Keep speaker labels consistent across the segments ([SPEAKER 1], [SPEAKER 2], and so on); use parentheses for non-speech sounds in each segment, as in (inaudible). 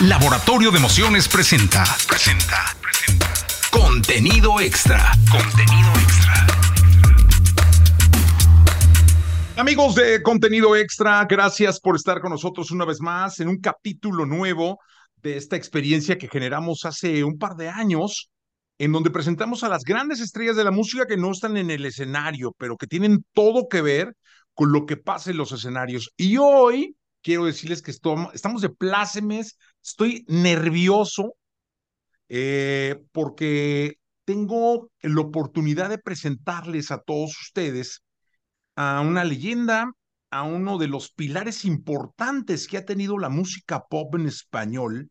[SPEAKER 1] Laboratorio de Emociones presenta. Presenta. Presenta. Contenido extra. Contenido extra. Amigos de Contenido Extra, gracias por estar con nosotros una vez más en un capítulo nuevo de esta experiencia que generamos hace un par de años, en donde presentamos a las grandes estrellas de la música que no están en el escenario, pero que tienen todo que ver con lo que pasa en los escenarios. Y hoy quiero decirles que estamos de plácemes, estoy nervioso eh, porque tengo la oportunidad de presentarles a todos ustedes a una leyenda, a uno de los pilares importantes que ha tenido la música pop en español,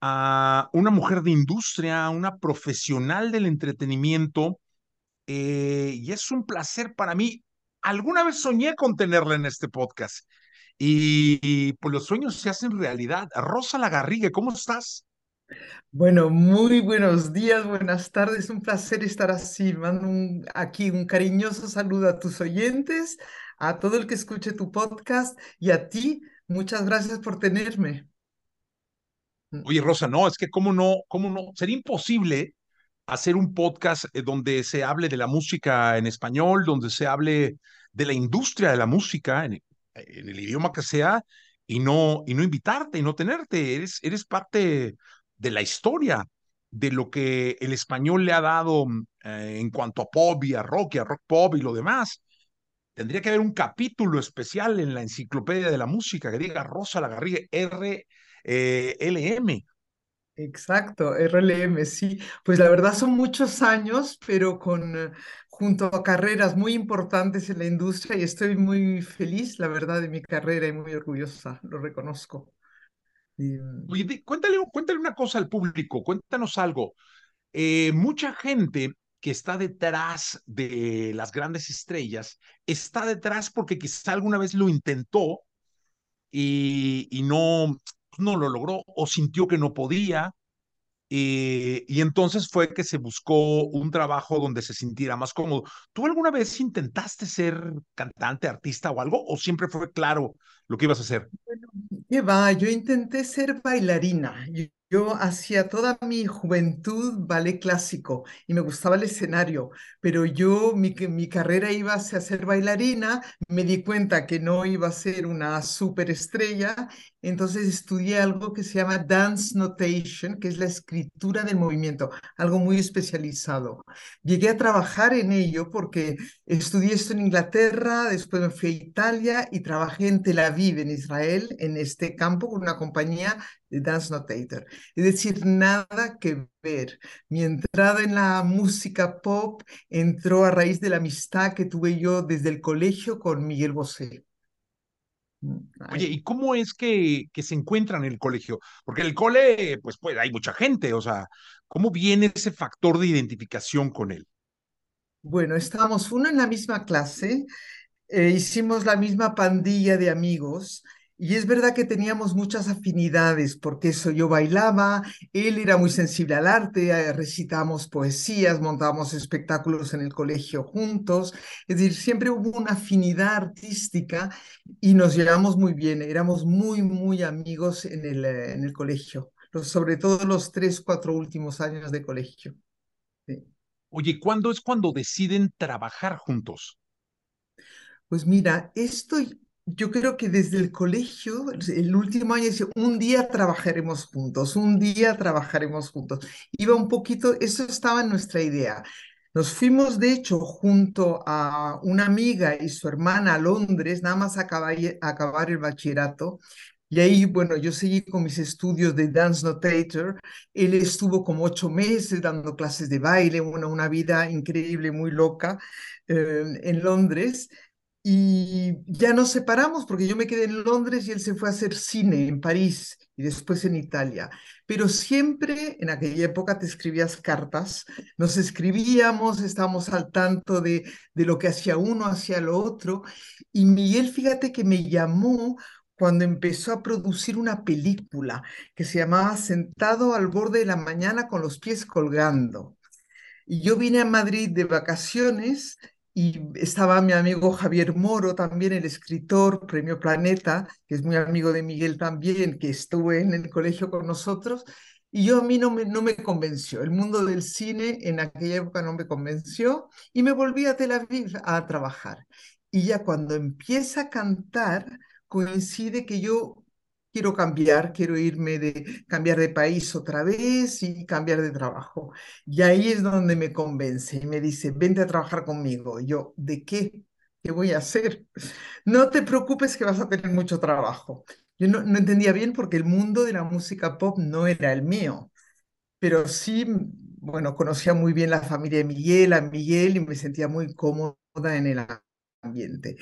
[SPEAKER 1] a una mujer de industria, una profesional del entretenimiento, eh, y es un placer para mí. Alguna vez soñé con tenerla en este podcast y, pues los sueños se hacen realidad. Rosa Lagarrigue, ¿cómo estás?
[SPEAKER 2] Bueno, muy buenos días, buenas tardes, un placer estar así. Mando aquí un cariñoso saludo a tus oyentes, a todo el que escuche tu podcast y a ti, muchas gracias por tenerme.
[SPEAKER 1] Mm. Oye, Rosa, no, es que cómo no, cómo no, sería imposible hacer un podcast eh, donde se hable de la música en español, donde se hable de la industria de la música en, en el idioma que sea y no, y no invitarte y no tenerte. Eres, eres parte de la historia de lo que el español le ha dado mm, eh, en cuanto a pop y a rock y a rock pop y lo demás. Tendría que haber un capítulo especial en la enciclopedia de la música que diga Rosa Lagarriga R. Eh.
[SPEAKER 2] Exacto, RLM, sí. Pues la verdad son muchos años, pero con junto a carreras muy importantes en la industria y estoy muy feliz, la verdad, de mi carrera y muy orgullosa, lo reconozco.
[SPEAKER 1] Mm, Oye, cuéntale, cuéntale una cosa al público, cuéntanos algo. Eh, mucha gente que está detrás de las grandes estrellas está detrás porque quizá alguna vez lo intentó y, y no, no lo logró o sintió que no podía. Eh, y entonces fue que se buscó un trabajo donde se sintiera más cómodo. ¿Tú alguna vez intentaste ser cantante, artista o algo? ¿O siempre fue claro lo que ibas a hacer?
[SPEAKER 2] Bueno, ¿qué va? Yo intenté ser bailarina. Hacía toda mi juventud ballet clásico y me gustaba el escenario, pero yo, mi, mi carrera iba a ser bailarina, me di cuenta que no iba a ser una superestrella, entonces estudié algo que se llama Dance Notation, que es la escritura del movimiento, algo muy especializado. Llegué a trabajar en ello porque estudié esto en Inglaterra, después me fui a Italia y trabajé en Tel Aviv, en Israel, en este campo con una compañía Dance Notator. Es decir, nada que ver. Mi entrada en la música pop entró a raíz de la amistad que tuve yo desde el colegio con Miguel Bosé.
[SPEAKER 1] Mm, Oye, ¿y cómo es que, que se encuentran en el colegio? Porque en el cole, pues, pues hay mucha gente, o sea, ¿cómo viene ese factor de identificación con él?
[SPEAKER 2] Bueno, estábamos uno en la misma clase, eh, hicimos la misma pandilla de amigos y es verdad que teníamos muchas afinidades, porque eso yo bailaba, él era muy sensible al arte, eh, recitamos poesías, montábamos espectáculos en el colegio juntos, es decir, siempre hubo una afinidad artística y nos llevamos muy bien, éramos muy, muy amigos en el, eh, en el colegio, sobre todo los tres, cuatro últimos años de colegio.
[SPEAKER 1] Oye, ¿cuándo es cuando deciden trabajar juntos?
[SPEAKER 2] Pues mira, esto yo creo que desde el colegio, el último año, un día trabajaremos juntos, un día trabajaremos juntos. Iba un poquito, eso estaba en nuestra idea. Nos fuimos, de hecho, junto a una amiga y su hermana a Londres, nada más acabar, acabar el bachillerato. Y ahí, bueno, yo seguí con mis estudios de Dance Notator. Él estuvo como ocho meses dando clases de baile, bueno, una vida increíble, muy loca eh, en Londres. Y ya nos separamos porque yo me quedé en Londres y él se fue a hacer cine en París y después en Italia. Pero siempre en aquella época te escribías cartas, nos escribíamos, estábamos al tanto de, de lo que hacía uno, hacía lo otro. Y Miguel, fíjate que me llamó cuando empezó a producir una película que se llamaba Sentado al borde de la mañana con los pies colgando. Y yo vine a Madrid de vacaciones y estaba mi amigo Javier Moro también, el escritor, Premio Planeta, que es muy amigo de Miguel también, que estuvo en el colegio con nosotros, y yo a mí no me, no me convenció. El mundo del cine en aquella época no me convenció y me volví a Tel Aviv a trabajar. Y ya cuando empieza a cantar, coincide que yo quiero cambiar, quiero irme de cambiar de país otra vez y cambiar de trabajo. Y ahí es donde me convence y me dice, vente a trabajar conmigo. Y yo, ¿de qué? ¿Qué voy a hacer? No te preocupes que vas a tener mucho trabajo. Yo no, no entendía bien porque el mundo de la música pop no era el mío, pero sí, bueno, conocía muy bien la familia de Miguel, a Miguel y me sentía muy cómoda en el ambiente.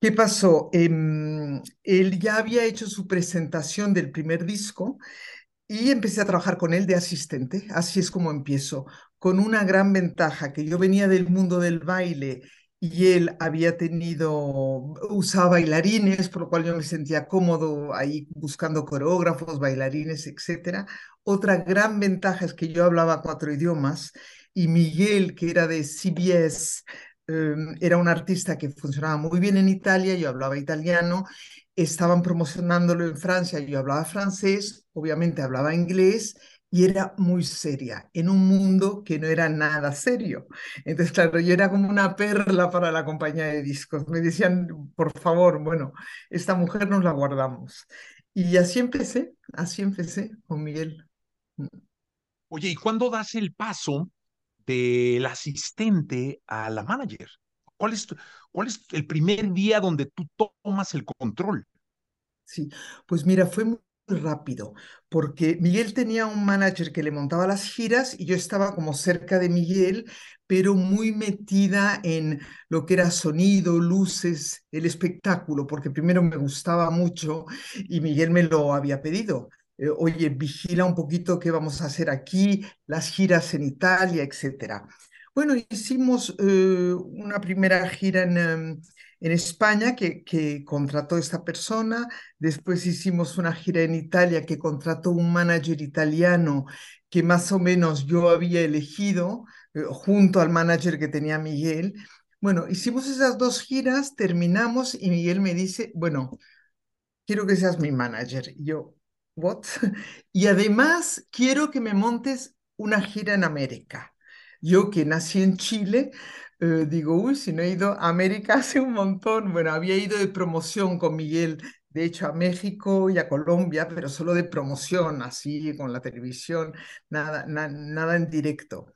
[SPEAKER 2] ¿Qué pasó? Em, él ya había hecho su presentación del primer disco y empecé a trabajar con él de asistente. Así es como empiezo, con una gran ventaja, que yo venía del mundo del baile y él había tenido, usaba bailarines, por lo cual yo me sentía cómodo ahí buscando coreógrafos, bailarines, etc. Otra gran ventaja es que yo hablaba cuatro idiomas y Miguel, que era de CBS, Em, era un artista que funcionaba muy bien en Italia, yo hablaba italiano, estaban promocionándolo en Francia, yo hablaba francés, obviamente hablaba inglés y era muy seria, en un mundo que no era nada serio. Entonces, claro, yo era como una perla para la compañía de discos. Me decían, por favor, bueno, esta mujer nos la guardamos. Y así empecé, así empecé con Miguel.
[SPEAKER 1] Oye, ¿y cuándo das el paso del asistente a la manager? ¿Cuál es, ¿Cuál es el primer día donde tú tomas el control?
[SPEAKER 2] Sí, pues mira, fue muy rápido, porque Miguel tenía un manager que le montaba las giras y yo estaba como cerca de Miguel, pero muy metida en lo que era sonido, luces, el espectáculo, porque primero me gustaba mucho y Miguel me lo había pedido. Eh, oye, vigila un poquito qué vamos a hacer aquí, las giras en Italia, etcétera. Bueno, hicimos eh, una primera gira en, em, en España que, que, contrató esta persona, después hicimos una gira en Italia que contrató un manager italiano que más o menos yo había elegido eh, junto al manager que tenía Miguel. Bueno, hicimos esas dos giras, terminamos y Miguel me dice, bueno, quiero que seas mi manager. Yo, ¿what? (laughs) Y además quiero que me montes una gira en América. Yo que nací en Chile, eh, digo, uy, si no he ido a América (laughs) hace un montón. Bueno, había ido de promoción con Miguel, de hecho, a México y a Colombia, pero solo de promoción, así, con la televisión, nada, nada en directo.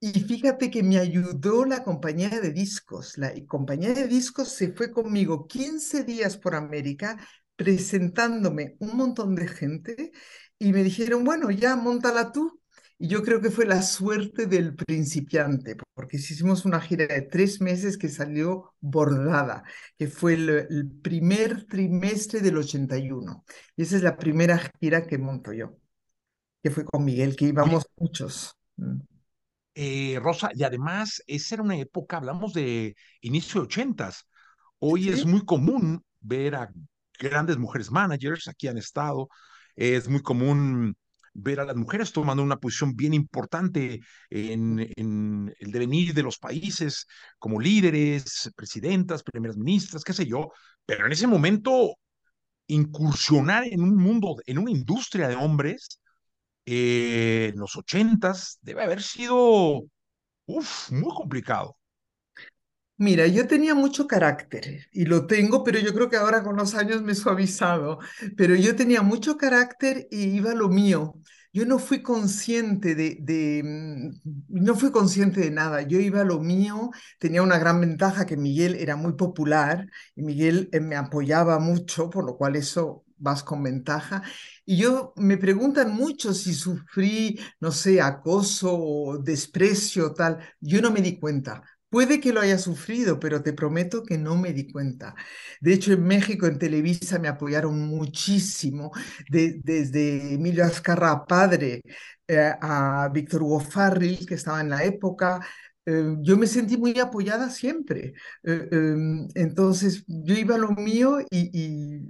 [SPEAKER 2] Y fíjate que me ayudó la compañía de discos. La compañía de discos se fue conmigo 15 días por América presentándome un montón de gente y me dijeron, bueno, ya, montala tú. Y yo creo que fue la suerte del principiante, porque hicimos una gira de tres meses que salió bordada, que fue el, primer trimestre del 81. Y esa es la primera gira que monto yo, que fue con Miguel, que íbamos muchos. Mm.
[SPEAKER 1] Eh, Rosa, y además, esa era una época, hablamos de inicio de ochentas. Hoy es muy común ver a grandes mujeres managers, aquí han estado. Es muy común ver a las mujeres tomando una posición bien importante en, el devenir de los países, como líderes, presidentas, primeras ministras, qué sé yo, pero en ese momento incursionar en un mundo, en una industria de hombres, eh, en los ochentas, debe haber sido, muy complicado.
[SPEAKER 2] Mira, yo tenía mucho carácter y lo tengo, pero yo creo que ahora con los años me he suavizado. Pero yo tenía mucho carácter y iba lo mío. Yo no fui consciente de, mm, no fui consciente de nada. Yo iba lo mío. Tenía una gran ventaja que Miguel era muy popular y Miguel eh, me apoyaba mucho, por lo cual eso vas con ventaja. Y yo me preguntan mucho si sufrí, no sé, acoso o desprecio tal. Yo no me di cuenta Puede que lo haya sufrido, pero te prometo que no me di cuenta. De hecho, en México, en Televisa, me apoyaron muchísimo, desde Emilio Azcarra padre eh, a Víctor Hugo Farril, que estaba en la época. Eh, yo me sentí muy apoyada siempre. Eh, em, entonces, yo iba a lo mío y,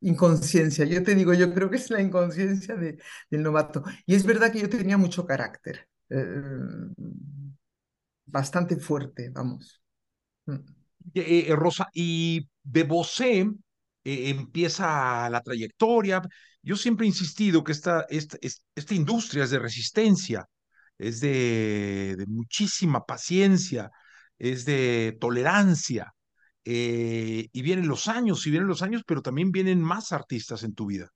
[SPEAKER 2] inconsciencia. Yo te digo, yo creo que es la inconsciencia del novato. Y es verdad que yo tenía mucho carácter bastante fuerte, vamos. Mm.
[SPEAKER 1] Eh, eh, Rosa, y de Bosé eh, empieza la trayectoria. Yo siempre he insistido que esta, esta, esta industria es de resistencia, es de, de muchísima paciencia, es de tolerancia. y vienen los años, y vienen los años, pero también vienen más artistas en tu vida.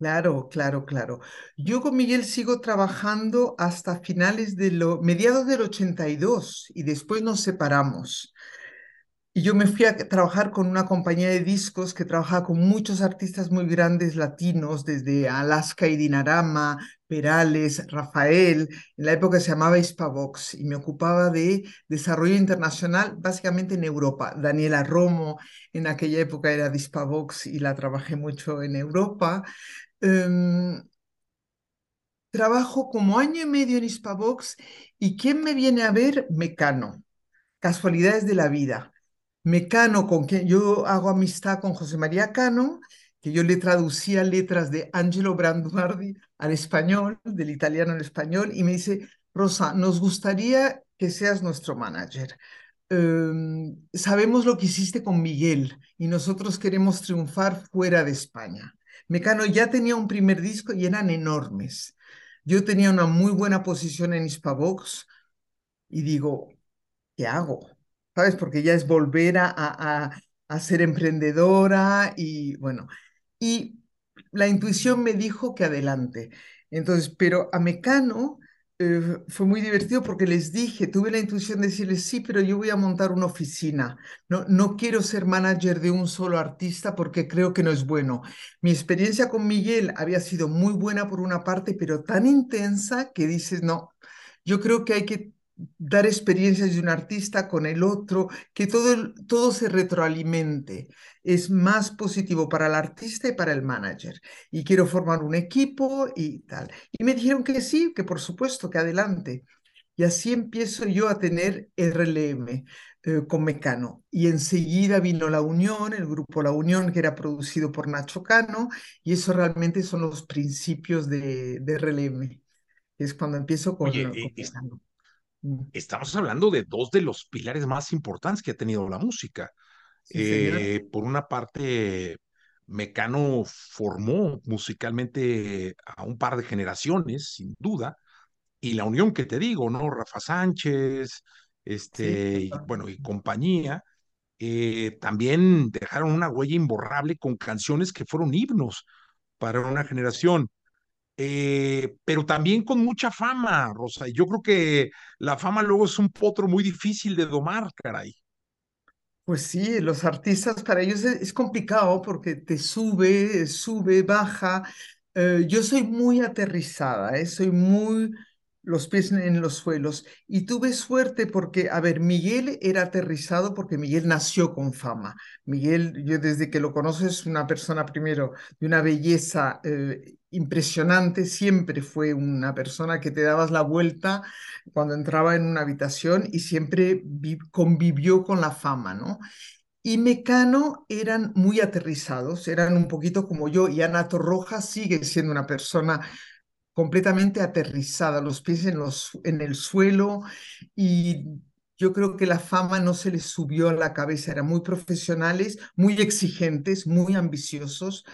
[SPEAKER 2] Claro, claro, claro. Yo con Miguel sigo trabajando hasta finales de los mediados del 82 y después nos separamos. Y yo me fui a trabajar con una compañía de discos que trabajaba con muchos artistas muy grandes latinos, desde Alaska y Dinarama, Perales, Rafael. En la época se llamaba Hispavox y me ocupaba de desarrollo internacional, básicamente en Europa. Daniela Romo en aquella época era de Hispavox y la trabajé mucho en Europa. Em, trabajo como año y medio en Hispavox y ¿quién me viene a ver? Mecano. Casualidades de la vida. Mecano, con quien yo hago amistad con José María Cano, que yo le traducía letras de Angelo Branduardi al español, del italiano al español, y me dice, Rosa, nos gustaría que seas nuestro manager. Em, sabemos lo que hiciste con Miguel y nosotros queremos triunfar fuera de España. Mecano ya tenía un primer disco y eran enormes. Yo tenía una muy buena posición en Hispavox y digo, ¿qué hago? ¿sabes? Porque ya es volver a, a, a ser emprendedora y bueno, y la intuición me dijo que adelante. Entonces, pero a Mecano eh, fue muy divertido porque les dije, tuve la intuición de decirles, sí, pero yo voy a montar una oficina. No, no quiero ser manager de un solo artista porque creo que no es bueno. Mi experiencia con Miguel había sido muy buena por una parte, pero tan intensa que dices, no, yo creo que hay que dar experiencias de un artista con el otro, que todo, todo se retroalimente. Es más positivo para el artista y para el manager. Y quiero formar un equipo y tal. Y me dijeron que sí, que por supuesto, que adelante. Y así empiezo yo a tener RLM eh, con Mecano. Y enseguida vino La Unión, el grupo La Unión, que era producido por Nacho Cano, y eso realmente son los principios de, de RLM. Es cuando empiezo con,
[SPEAKER 1] Oye,
[SPEAKER 2] con
[SPEAKER 1] Mecano estamos hablando de dos de los pilares más importantes que ha tenido la música. eh, por una parte, Mecano formó musicalmente a un par de generaciones, sin duda, y la unión que te digo, ¿no? Rafa Sánchez, este, sí. y, bueno, y compañía, eh, también dejaron una huella imborrable con canciones que fueron himnos para una generación. Eh, pero también con mucha fama, Rosa. Y yo creo que la fama luego es un potro muy difícil de domar, caray.
[SPEAKER 2] Pues sí, los artistas para ellos es, complicado porque te sube, sube, baja. Eh, yo soy muy aterrizada, ¿eh? soy muy los pies en los suelos. Y tuve suerte porque, a ver, Miguel era aterrizado porque Miguel nació con fama. Miguel, yo desde que lo conozco es una persona primero de una belleza eh, impresionante, siempre fue una persona que te dabas la vuelta cuando entraba en una habitación y siempre convivió con la fama, ¿no? Y Mecano eran muy aterrizados, eran un poquito como yo, y Ana Torroja sigue siendo una persona completamente aterrizada, los pies en, los, en el suelo y yo creo que la fama no se les subió a la cabeza, eran muy profesionales, muy exigentes, muy ambiciosos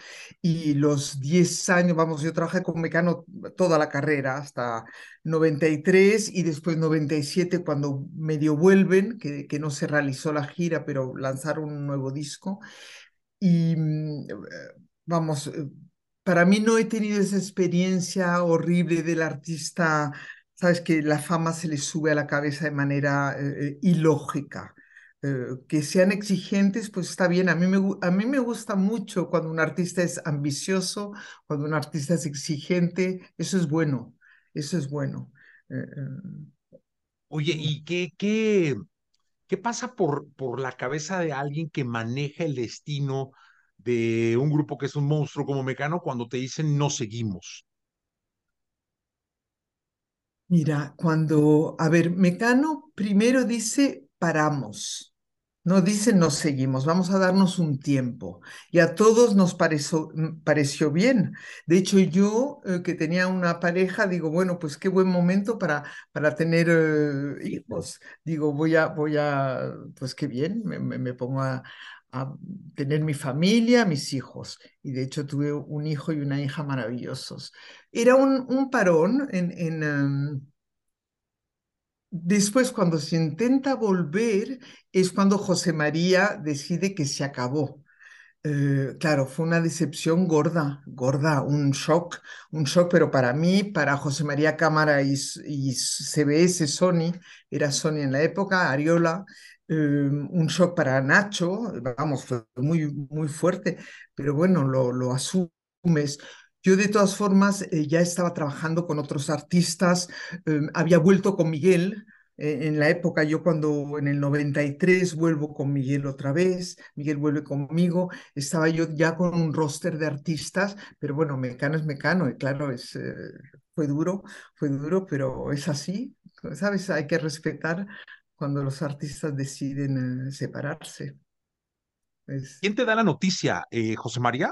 [SPEAKER 2] y los 10 años, vamos, yo trabajé con Mecano toda la carrera hasta 93 y después 97 cuando medio vuelven, que, que no se realizó la gira, pero lanzaron un nuevo disco. Y mm, vamos, para mí no he tenido esa experiencia horrible del artista, sabes, que la fama se le sube a la cabeza de manera eh, ilógica. Eh, que sean exigentes, pues está bien. A mí, me, a mí me gusta mucho cuando un artista es ambicioso, cuando un artista es exigente, eso es bueno, eso es bueno. Eh,
[SPEAKER 1] Oye, ¿y qué, qué, qué pasa por, por la cabeza de alguien que maneja el destino? De un grupo que es un monstruo como Mecano cuando te dicen no seguimos?
[SPEAKER 2] Mira, cuando, a ver, Mecano primero dice paramos, No dicen nos seguimos, vamos a darnos un tiempo. Y a todos nos pareció, mm, pareció bien. De hecho, yo eh, que tenía una pareja, digo, bueno, pues qué buen momento para, para tener eh, hijos. Digo, voy a, voy a, pues qué bien, me, me- me pongo a, a tener mi familia, mis hijos. Y de hecho tuve un hijo y una hija maravillosos. Era un, un parón em, Después, cuando se intenta volver, es cuando José María decide que se acabó. Eh, claro, fue una decepción gorda, gorda, un shock, un shock, pero para mí, para José María Cámara y, y CBS, Sony, era Sony en la época, Ariola, eh, un shock para Nacho, vamos, fue muy, muy fuerte, pero bueno, lo, lo asumes. Yo de todas formas eh, ya estaba trabajando con otros artistas, eh, había vuelto con Miguel. eh, En la época, yo cuando en el 93 vuelvo con Miguel otra vez, Miguel vuelve conmigo, estaba yo ya con un roster de artistas, pero bueno, Mecano es Mecano, y claro, es, eh, fue duro, fue duro, pero es así, ¿sabes? Hay que respetar cuando los artistas deciden eh, separarse.
[SPEAKER 1] ¿Quién te da la noticia, eh, José María?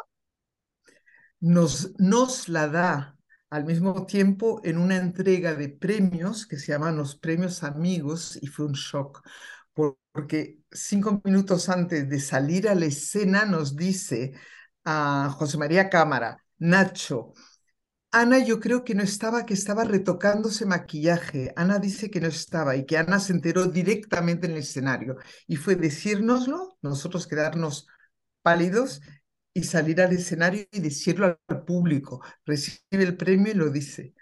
[SPEAKER 2] nos, nos la da al mismo tiempo en una entrega de premios que se llaman los Premios Amigos y fue un shock por- porque cinco minutos antes de salir a la escena nos dice a José María Cámara, Nacho, Ana yo creo que no estaba, que estaba retocándose maquillaje. Ana dice que no estaba y que Ana se enteró directamente en el escenario y fue decírnoslo, nosotros quedarnos pálidos y salir al escenario y decirlo al público. Recibe el premio y lo dice.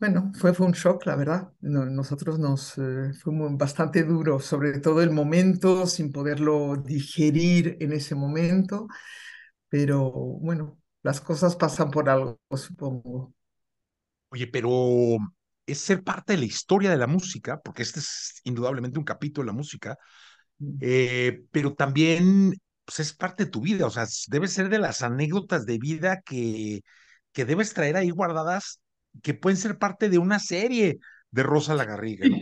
[SPEAKER 2] Bueno, fue, fue un shock, la verdad. No- nosotros nos eh, fue muy- bastante duro, sobre todo el momento, sin poderlo digerir en ese momento, pero bueno, las cosas pasan por algo, supongo.
[SPEAKER 1] Oye, pero es ser parte de la historia de la música, porque este es indudablemente un capítulo de la música, eh, pero también pues, es parte de tu vida, o sea, debe ser de las anécdotas de vida que, que debes traer ahí guardadas, que pueden ser parte de una serie de Rosa la Garriga, ¿no?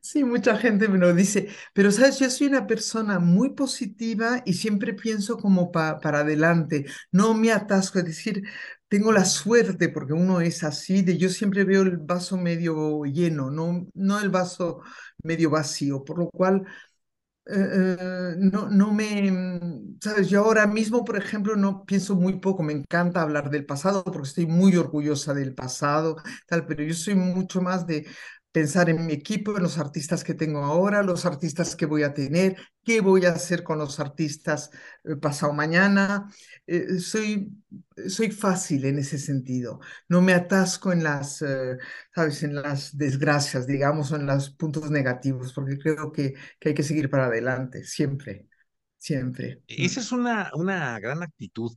[SPEAKER 2] Sí, mucha gente me lo dice, pero sabes, yo soy una persona muy positiva y siempre pienso como pa- para adelante, no me atasco, es decir, tengo la suerte, porque uno es así, de yo siempre veo el vaso medio lleno, no, no el vaso medio vacío, por lo cual eh, eh, no, no me, sabes, yo ahora mismo, por ejemplo, no pienso muy poco, me encanta hablar del pasado porque estoy muy orgullosa del pasado, tal, pero yo soy mucho más de pensar en mi equipo, en los artistas que tengo ahora, los artistas que voy a tener, qué voy a hacer con los artistas eh, pasado mañana. Eh, soy, soy fácil en ese sentido, no me atasco en las, eh, sabes, en las desgracias, digamos, o en los puntos negativos, porque creo que que hay que seguir para adelante, siempre, siempre.
[SPEAKER 1] Esa
[SPEAKER 2] Mm.
[SPEAKER 1] es una, una gran actitud.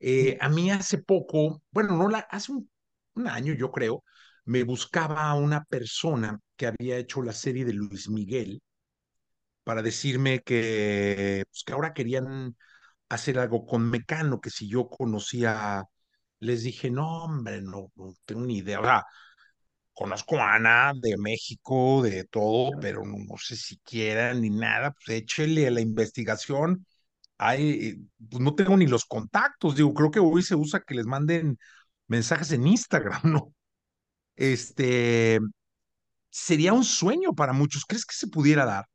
[SPEAKER 1] Eh, a mí hace poco, bueno, no la, hace un, un año yo creo, me buscaba una persona que había hecho la serie de Luis Miguel para decirme que, pues, que ahora querían hacer algo con Mecano, que si yo conocía, les dije, no, hombre, no, no tengo ni idea. O sea, conozco a Ana de México, de todo, pero no, no sé si quieran ni nada, pues échele a la investigación. Ay, pues no tengo ni los contactos, digo, creo que hoy se usa que les manden mensajes en Instagram, (laughs) ¿no? Este, sería un sueño para muchos. ¿Crees que se pudiera dar?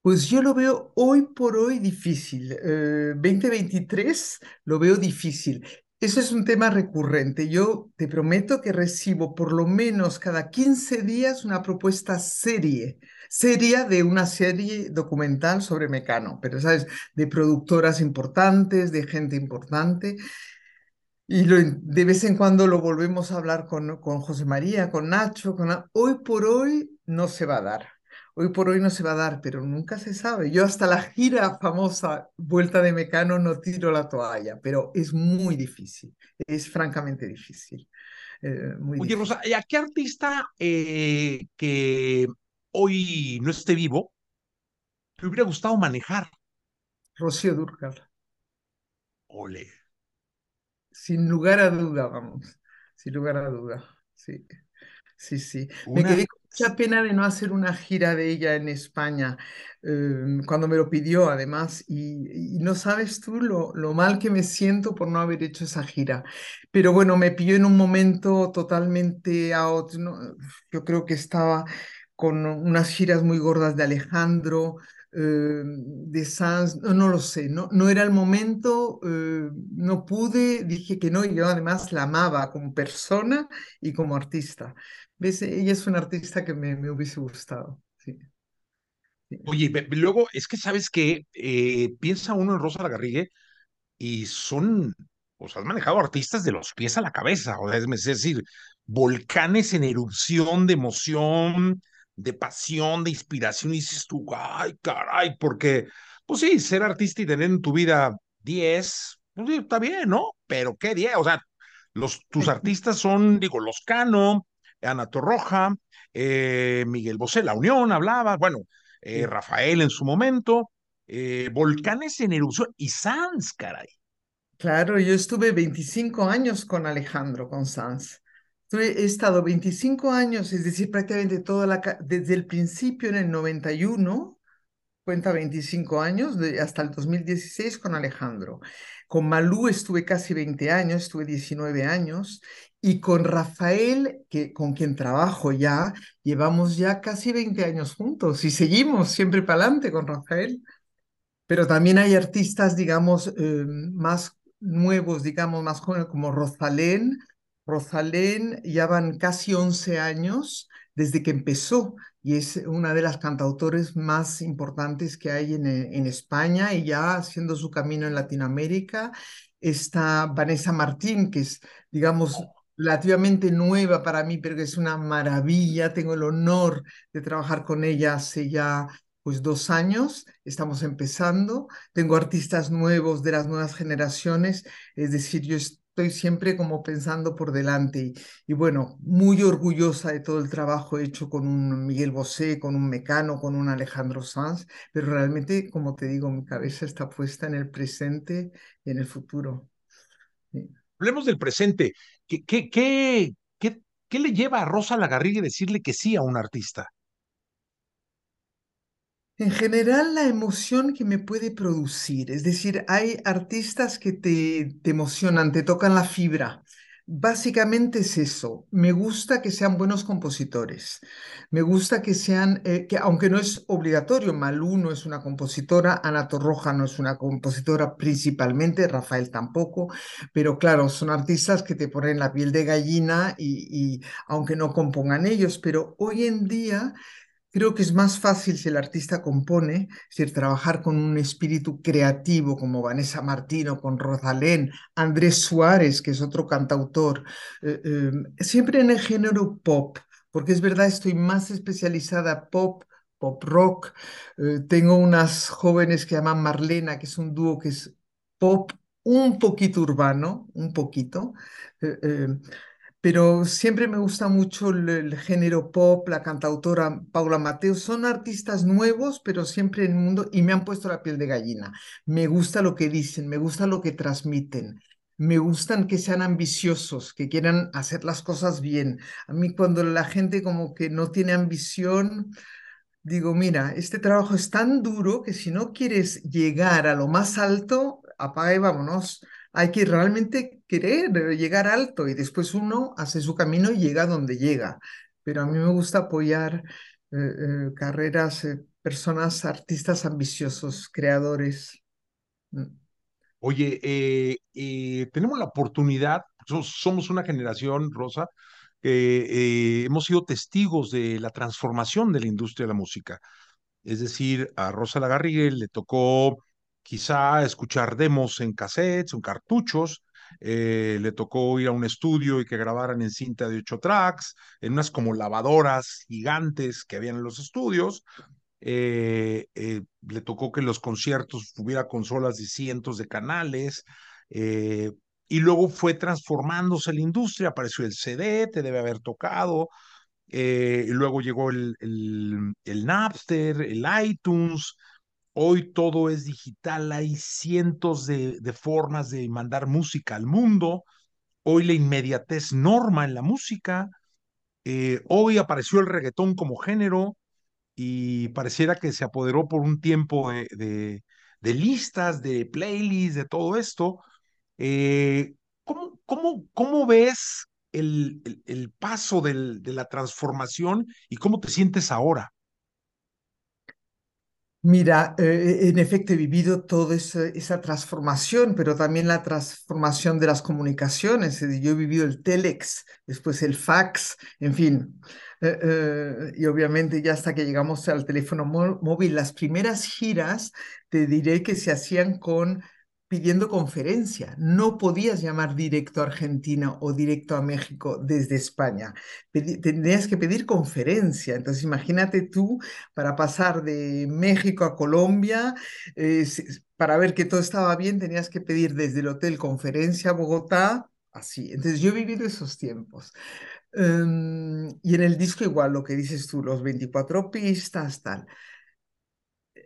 [SPEAKER 2] Pues yo lo veo hoy por hoy difícil. Eh, 2023 lo veo difícil. Eso es un tema recurrente. Yo te prometo que recibo por lo menos cada 15 días una propuesta serie, seria de una serie documental sobre Mecano, pero sabes, de productoras importantes, de gente importante. Y lo- de vez en cuando lo volvemos a hablar con, con José María, con Nacho, con... Hoy por hoy no se va a dar. Hoy por hoy no se va a dar, pero nunca se sabe. Yo hasta la gira famosa Vuelta de Mecano no tiro la toalla, pero es muy difícil. Es francamente difícil. eh, muy
[SPEAKER 1] Oye,
[SPEAKER 2] difícil.
[SPEAKER 1] Rosa, ¿y a qué artista eh, que hoy no esté vivo te hubiera gustado manejar?
[SPEAKER 2] Rocío Dúrcal,
[SPEAKER 1] Ole.
[SPEAKER 2] Sin lugar a duda, vamos. Sin lugar a duda. Sí, sí, sí. Me quedé mucha pena de no hacer una gira de ella en España, eh, cuando me lo pidió además, y, y no sabes tú lo, lo, mal que me siento por no haber hecho esa gira. Pero bueno, me pilló en un momento totalmente out, ¿no? Yo creo que estaba con unas giras muy gordas de Alejandro, eh, de Sanz, no, no, lo sé, no, no era el momento, eh, no pude, dije que no, y yo además la amaba como persona y como artista. ¿Ves? Ella es una artista que me, me hubiese gustado. Sí.
[SPEAKER 1] Sí. Oye, luego es que sabes que eh, piensa uno en Rosa Lagarrigue y son, o sea, has manejado artistas de los pies a la cabeza, o sea, es decir, volcanes en erupción de emoción, de pasión, de inspiración, y dices tú, ay, caray, porque, pues sí, ser artista y tener en tu vida 10, pues está bien, ¿no? Pero qué 10, o sea, los, tus artistas son, digo, Los Cano, Ana Torroja, eh, Miguel Bosé, La Unión, hablaba, bueno, eh, Rafael en su momento, eh, Volcanes en erupción y Sanz, caray.
[SPEAKER 2] Claro, yo estuve 25 años con Alejandro, con Sanz. He estado 25 años, es decir, prácticamente toda la, desde el principio en el 91, cuenta 25 años, de, hasta el 2016 con Alejandro. Con Malú estuve casi 20 años, estuve 19 años, y con Rafael, que, con quien trabajo ya, llevamos ya casi 20 años juntos y seguimos siempre para adelante con Rafael. Pero también hay artistas, digamos, eh, más nuevos, digamos, más jóvenes, como Rosalén, Rosalén ya van casi 11 años desde que empezó y es una de las cantautores más importantes que hay en, en, España y ya haciendo su camino en Latinoamérica. Está Vanessa Martín, que es, digamos, relativamente nueva para mí, pero que es una maravilla. Tengo el honor de trabajar con ella hace ya pues dos años, estamos empezando. Tengo artistas nuevos de las nuevas generaciones, es decir, yo estoy siempre como pensando por delante y, bueno, muy orgullosa de todo el trabajo hecho con un Miguel Bosé, con un Mecano, con un Alejandro Sanz, pero realmente, como te digo, mi cabeza está puesta en el presente y en el futuro.
[SPEAKER 1] Sí. Hablemos del presente. ¿Qué, qué, qué, qué, le lleva a Rosa Lagarrigue decirle que sí a un artista?
[SPEAKER 2] En general, la emoción que me puede producir, es decir, hay artistas que te, te emocionan, te tocan la fibra. Básicamente es eso. Me gusta que sean buenos compositores. Me gusta que sean, eh, que aunque no es obligatorio, Malú no es una compositora, Ana Torroja no es una compositora principalmente, Rafael tampoco, pero claro, son artistas que te ponen la piel de gallina y, y aunque no compongan ellos, pero hoy en día Creo que es más fácil si el artista compone, si trabajar con un espíritu creativo como Vanessa Martino, con Rosalén, Andrés Suárez, que es otro cantautor, eh, eh, siempre en el género pop, porque es verdad, estoy más especializada pop, pop rock. Eh, tengo unas jóvenes que llaman Marlena, que es un dúo que es pop un poquito urbano, un poquito pero siempre me gusta mucho el, género pop, la cantautora Paula Mateo. Son artistas nuevos, pero siempre en el mundo y me han puesto la piel de gallina. Me gusta lo que dicen, me gusta lo que transmiten. Me gustan que sean ambiciosos, que quieran hacer las cosas bien. A mí cuando la gente como que no tiene ambición, digo, mira, este trabajo es tan duro que si no quieres llegar a lo más alto, apaga y vámonos hay que realmente querer llegar alto y después uno hace su camino y llega donde llega. Pero a mí me gusta apoyar eh, eh, carreras, eh, personas, artistas ambiciosos, creadores.
[SPEAKER 1] Mm. Oye, tenemos la oportunidad, somos una generación, Rosa, que hemos sido testigos de la transformación de la industria de la música. Es decir, a Rosa Lagarrigue le tocó quizá escuchar demos en cassettes, en cartuchos, eh, le tocó ir a un estudio y que grabaran en cinta de ocho tracks, en unas como lavadoras gigantes que habían en los estudios. Eh, eh, le tocó que en los conciertos hubiera consolas de cientos de canales. Y luego fue transformándose la industria, apareció el CD, te debe haber tocado. y luego llegó el Napster, el iTunes, Hoy todo es digital, hay cientos de, formas de mandar música al mundo. Hoy la inmediatez norma en la música. eh, hoy apareció el reggaetón como género y pareciera que se apoderó por un tiempo de, de, listas, de playlists, de todo esto. Eh, ¿cómo, ves el, paso de la transformación y cómo te sientes ahora?
[SPEAKER 2] Mira, eh, en efecto he vivido toda esa, transformación, pero también la transformación de las comunicaciones. Yo he vivido el telex, después el fax, en fin. Eh, eh, y obviamente ya hasta que llegamos al teléfono móvil, las primeras giras, te diré que se hacían con pidiendo conferencia. No podías llamar directo a Argentina o directo a México desde España. tendrías que pedir conferencia. Entonces, imagínate tú para pasar de México a Colombia, para ver que todo estaba bien, tenías que pedir desde el hotel conferencia a Bogotá, así. Entonces, yo he vivido esos tiempos. Em, y en el disco igual, lo que dices tú, los 24 pistas, tal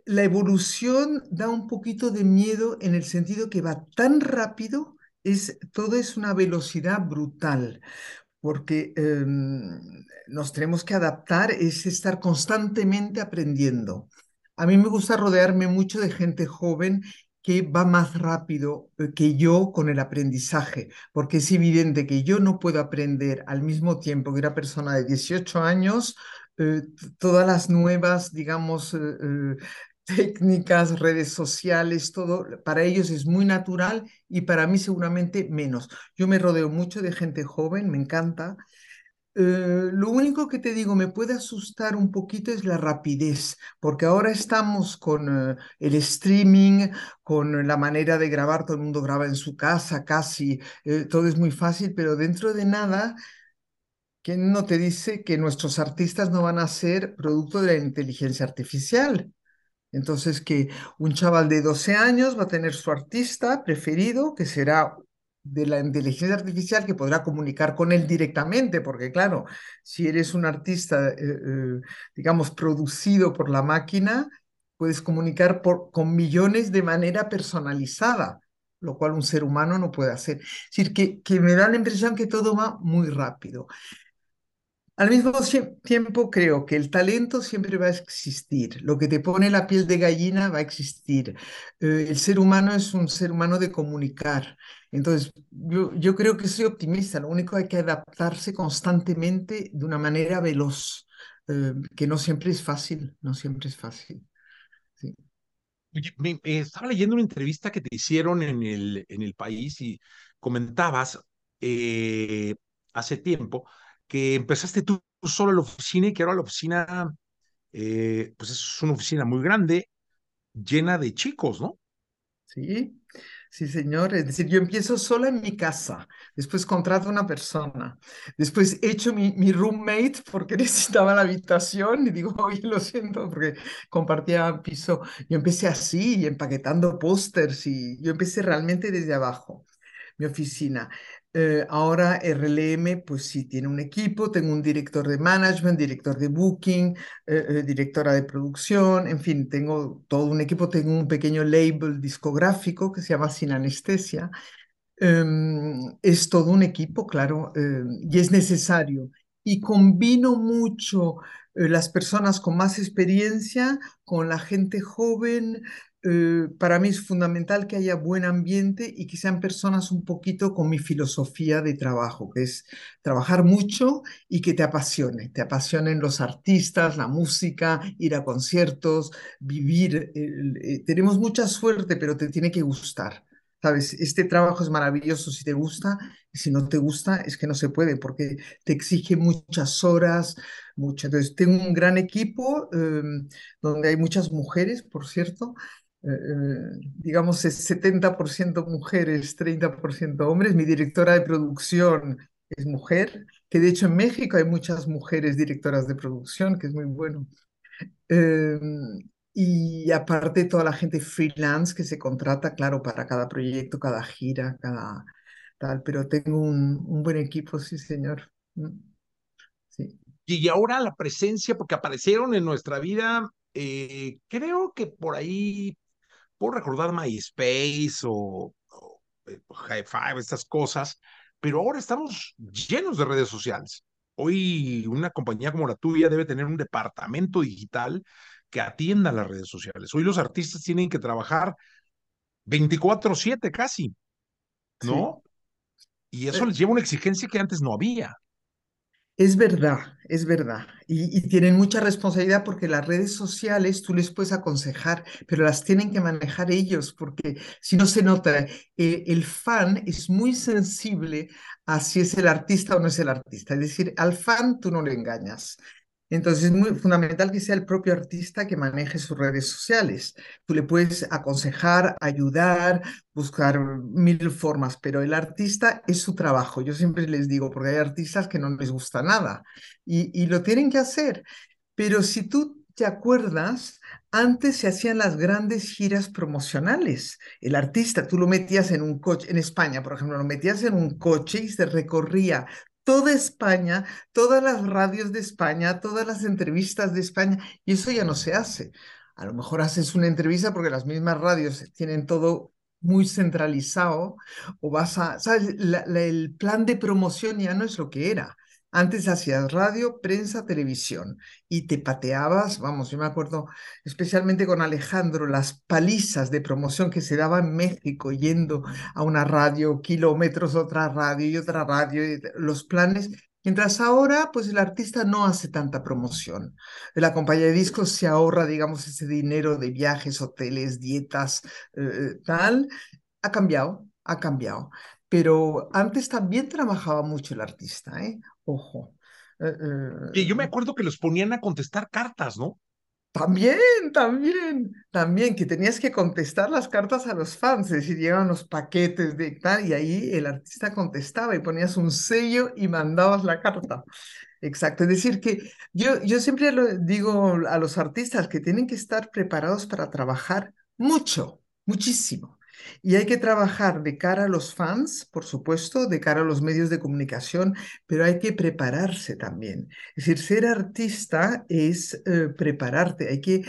[SPEAKER 2] la evolución da un poquito de miedo en el sentido que va tan rápido, es, todo es una velocidad brutal, porque em, nos tenemos que adaptar, es estar constantemente aprendiendo. A mí me gusta rodearme mucho de gente joven que va más rápido eh, que yo con el aprendizaje, porque es evidente que yo no puedo aprender al mismo tiempo que una persona de 18 años eh, todas las nuevas, digamos, eh, técnicas, redes sociales, todo, para ellos es muy natural y para mí seguramente menos. Yo me rodeo mucho de gente joven, me encanta. Eh, lo único que te digo, me puede asustar un poquito es la rapidez, porque ahora estamos con eh, el streaming, con la manera de grabar, todo el mundo graba en su casa, casi, eh, todo es muy fácil, pero dentro de nada... ¿Quién no te dice que nuestros artistas no van a ser producto de la inteligencia artificial? Entonces, que un chaval de 12 años va a tener su artista preferido, que será de la inteligencia artificial, que podrá comunicar con él directamente, porque claro, si eres un artista, eh, eh, digamos, producido por la máquina, puedes comunicar con millones de manera personalizada, lo cual un ser humano no puede hacer. Es decir, que, que me da la impresión que todo va muy rápido. Al mismo tiempo creo que el talento siempre va a existir, lo que te pone la piel de gallina va a existir. Eh, el ser humano es un ser humano de comunicar. Entonces, yo, creo que soy optimista, lo único hay que adaptarse constantemente de una manera veloz, eh, que no siempre es fácil, no siempre es fácil.
[SPEAKER 1] estaba leyendo una entrevista que te hicieron en el, en el país y comentabas eh, hace tiempo que empezaste tú solo en la oficina y que ahora la oficina, eh, pues es una oficina muy grande, llena de chicos, ¿no?
[SPEAKER 2] Sí, sí, señor. Es decir, yo empiezo sola en mi casa, después contrato a una persona, después echo mi, mi roommate porque (laughs) necesitaba la habitación y digo, oye, lo siento, porque compartía piso. Yo empecé así, empaquetando pósters y yo empecé realmente desde abajo mi oficina. Eh, ahora RLM, pues sí, tiene un equipo, tengo un director de management, director de booking, eh, eh, directora de producción, en fin, tengo todo un equipo, tengo un pequeño label discográfico que se llama Sin Anestesia. Em, es todo un equipo, claro, em, y es necesario. Y combino mucho las personas con más experiencia con la gente joven, eh, para mí es fundamental que haya buen ambiente y que sean personas un poquito con mi filosofía de trabajo, que es trabajar mucho y que te apasione, te apasionen los artistas, la música, ir a conciertos, vivir. Eh, tenemos mucha suerte, pero te tiene que gustar. ¿Sabes? Este trabajo es maravilloso si te gusta, y si no te gusta es que no se puede porque te exige muchas horas, mucho. Entonces, tengo un gran equipo em, donde hay muchas mujeres, por cierto, eh, eh, digamos, es 70% mujeres, 30% hombres. Mi directora de producción es mujer, que de hecho en México hay muchas mujeres directoras de producción, que es muy bueno. Em, y aparte toda la gente freelance que se contrata, claro, para cada proyecto, cada gira, cada tal, pero tengo un, un buen equipo, sí, señor. Mm,
[SPEAKER 1] sí. Y ahora la presencia, porque aparecieron en nuestra vida, eh, creo que por ahí puedo recordar MySpace o, o eh, High Five, estas cosas, pero ahora estamos llenos de redes sociales. Hoy una compañía como la tuya debe tener un departamento digital que atienda las redes sociales. Hoy los artistas tienen que trabajar 24/7 casi,
[SPEAKER 2] Sí.
[SPEAKER 1] ¿no? Y eso
[SPEAKER 2] Eh,
[SPEAKER 1] les lleva una exigencia que antes no había.
[SPEAKER 2] Es verdad, es verdad. Y, tienen mucha responsabilidad porque las redes sociales tú les puedes aconsejar, pero las tienen que manejar ellos porque si no se nota, eh, el fan es muy sensible a si es el artista o no es el artista. Es decir, al fan tú no le engañas. Entonces es muy fundamental que sea el propio artista que maneje sus redes sociales. Tú le puedes aconsejar, ayudar, buscar mil formas, pero el artista es su trabajo. Yo siempre les digo, porque hay artistas que no les gusta nada y, lo tienen que hacer. Pero si tú te acuerdas, antes se hacían las grandes giras promocionales. El artista, tú lo metías en un coche, en España, por ejemplo, lo metías en un coche y se recorría toda España, todas las radios de España, todas las entrevistas de España, y eso ya no se hace. A lo mejor haces una entrevista porque las mismas radios tienen todo muy centralizado, o vas a, ¿sabes? El plan de promoción ya no es lo que era. Antes hacías radio, prensa, televisión y te pateabas, vamos, yo me acuerdo especialmente con Alejandro, las palizas de promoción que se daba en México yendo a una radio, kilómetros, otra radio y otra radio, y los planes. Mientras ahora, pues el artista no hace tanta promoción. La compañía de discos se ahorra, digamos, ese dinero de viajes, hoteles, dietas, eh, tal. Ha cambiado, ha cambiado. Pero antes también trabajaba mucho el artista, ¿eh? Ojo. Eh,
[SPEAKER 1] Y yo me
[SPEAKER 2] eh,
[SPEAKER 1] acuerdo que los ponían a contestar cartas, ¿no?
[SPEAKER 2] también, también, también, que tenías que contestar las cartas a los fans, es decir, llegaban los paquetes de tal, y ahí el artista contestaba y ponías un sello y mandabas la carta. Exacto, es decir, que yo, yo siempre lo digo a los artistas que tienen que estar preparados para trabajar mucho, muchísimo. Y hay que trabajar de cara a los fans, por supuesto, de cara a los medios de comunicación, pero hay que prepararse también. Es decir, ser artista es eh, prepararte, hay que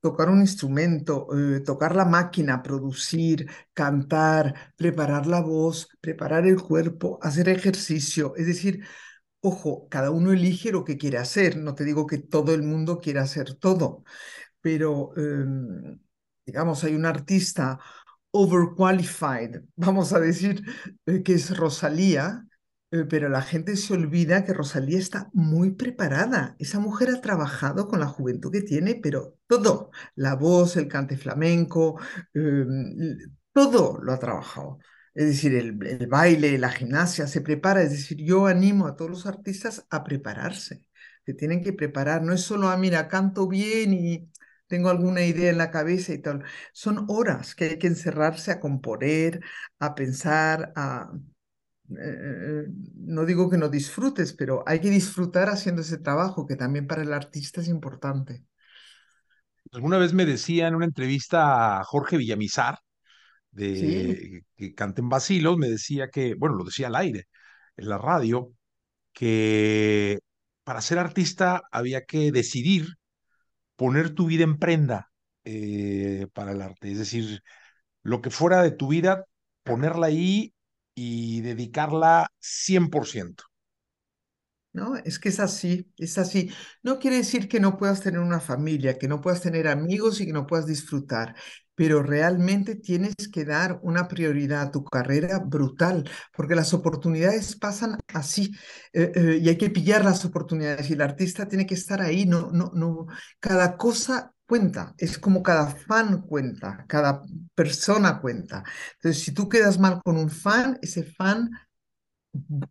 [SPEAKER 2] tocar un instrumento, eh, tocar la máquina, producir, cantar, preparar la voz, preparar el cuerpo, hacer ejercicio. Es decir, ojo, cada uno elige lo que quiere hacer. No te digo que todo el mundo quiera hacer todo, pero em, digamos, hay un artista overqualified, vamos a decir, eh, que es Rosalía, eh, pero la gente se olvida que Rosalía está muy preparada. Esa mujer ha trabajado con la juventud que tiene, pero todo, la voz, el cante flamenco, em, todo lo ha trabajado. Es decir, el, baile, la gimnasia, se prepara. Es decir, yo animo a todos los artistas a prepararse. Se tienen que preparar. No es solo, ah, mira, canto bien y tengo alguna idea en la cabeza y tal. Son horas que hay que encerrarse a componer, a pensar, a... eh, no digo que no disfrutes, pero hay que disfrutar haciendo ese trabajo que también para el artista es importante.
[SPEAKER 1] Alguna vez me decía en una entrevista a Jorge Villamizar,
[SPEAKER 2] Sí,
[SPEAKER 1] de que canta en Basilos, me decía que, bueno, lo decía al aire, en la radio, que para ser artista había que decidir poner tu vida en prenda eh, para el arte. Es decir, lo que fuera de tu vida, ponerla ahí y dedicarla 100%.
[SPEAKER 2] ¿no? Es que es así, es así. No quiere decir que no puedas tener una familia, que no puedas tener amigos y que no puedas disfrutar, pero realmente tienes que dar una prioridad a tu carrera brutal, porque las oportunidades pasan así eh, eh, y hay que pillar las oportunidades y el artista tiene que estar ahí, no, no, no, cada cosa cuenta, es como cada fan cuenta, cada persona cuenta. Entonces, si tú quedas mal con un fan, ese fan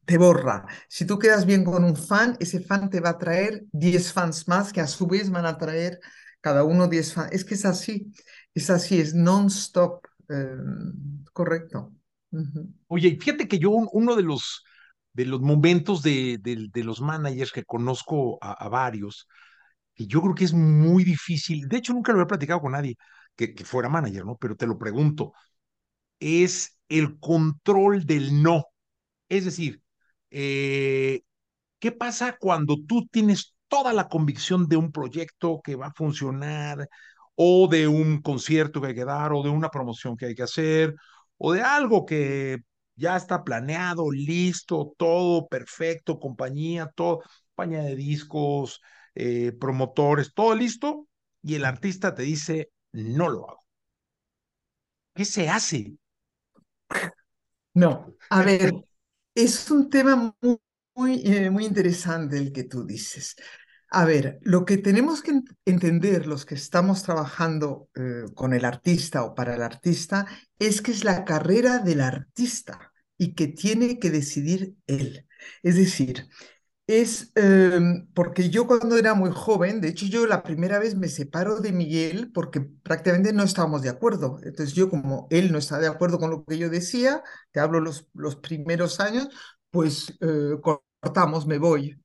[SPEAKER 2] te borra. Si tú quedas bien con un fan, ese fan te va a traer 10 fans más que a su vez van a traer cada uno 10 fans. Es que es así, es así, es non-stop. eh, correcto. Ujú.
[SPEAKER 1] Oye, y fíjate que yo un- uno de los, de los momentos de, de- los managers que conozco a, varios, que yo creo que es muy difícil, de hecho nunca lo he platicado con nadie que, que fuera manager, ¿no? Pero te lo pregunto, es el control del no. Es decir, eh, ¿qué pasa cuando tú tienes toda la convicción de un proyecto que va a funcionar, o de un concierto que hay que dar, o de una promoción que hay que hacer, o de algo que ya está planeado, listo, todo perfecto, compañía, todo, compañía de discos, eh, promotores, todo listo, y el artista te dice, no lo hago. ¿Qué se hace?
[SPEAKER 2] No, a ver, es un tema muy, muy, eh, muy interesante el que tú dices. A ver, lo que tenemos que entender los que estamos trabajando eh, con el artista o para el artista es que es la carrera del artista y que tiene que decidir él. Es decir, es em, porque yo cuando era muy joven, de hecho yo la primera vez me separo de Miguel porque prácticamente no estábamos de acuerdo. Entonces yo como él no está de acuerdo con lo que yo decía, te hablo los, los primeros años, pues eh, cortamos, me voy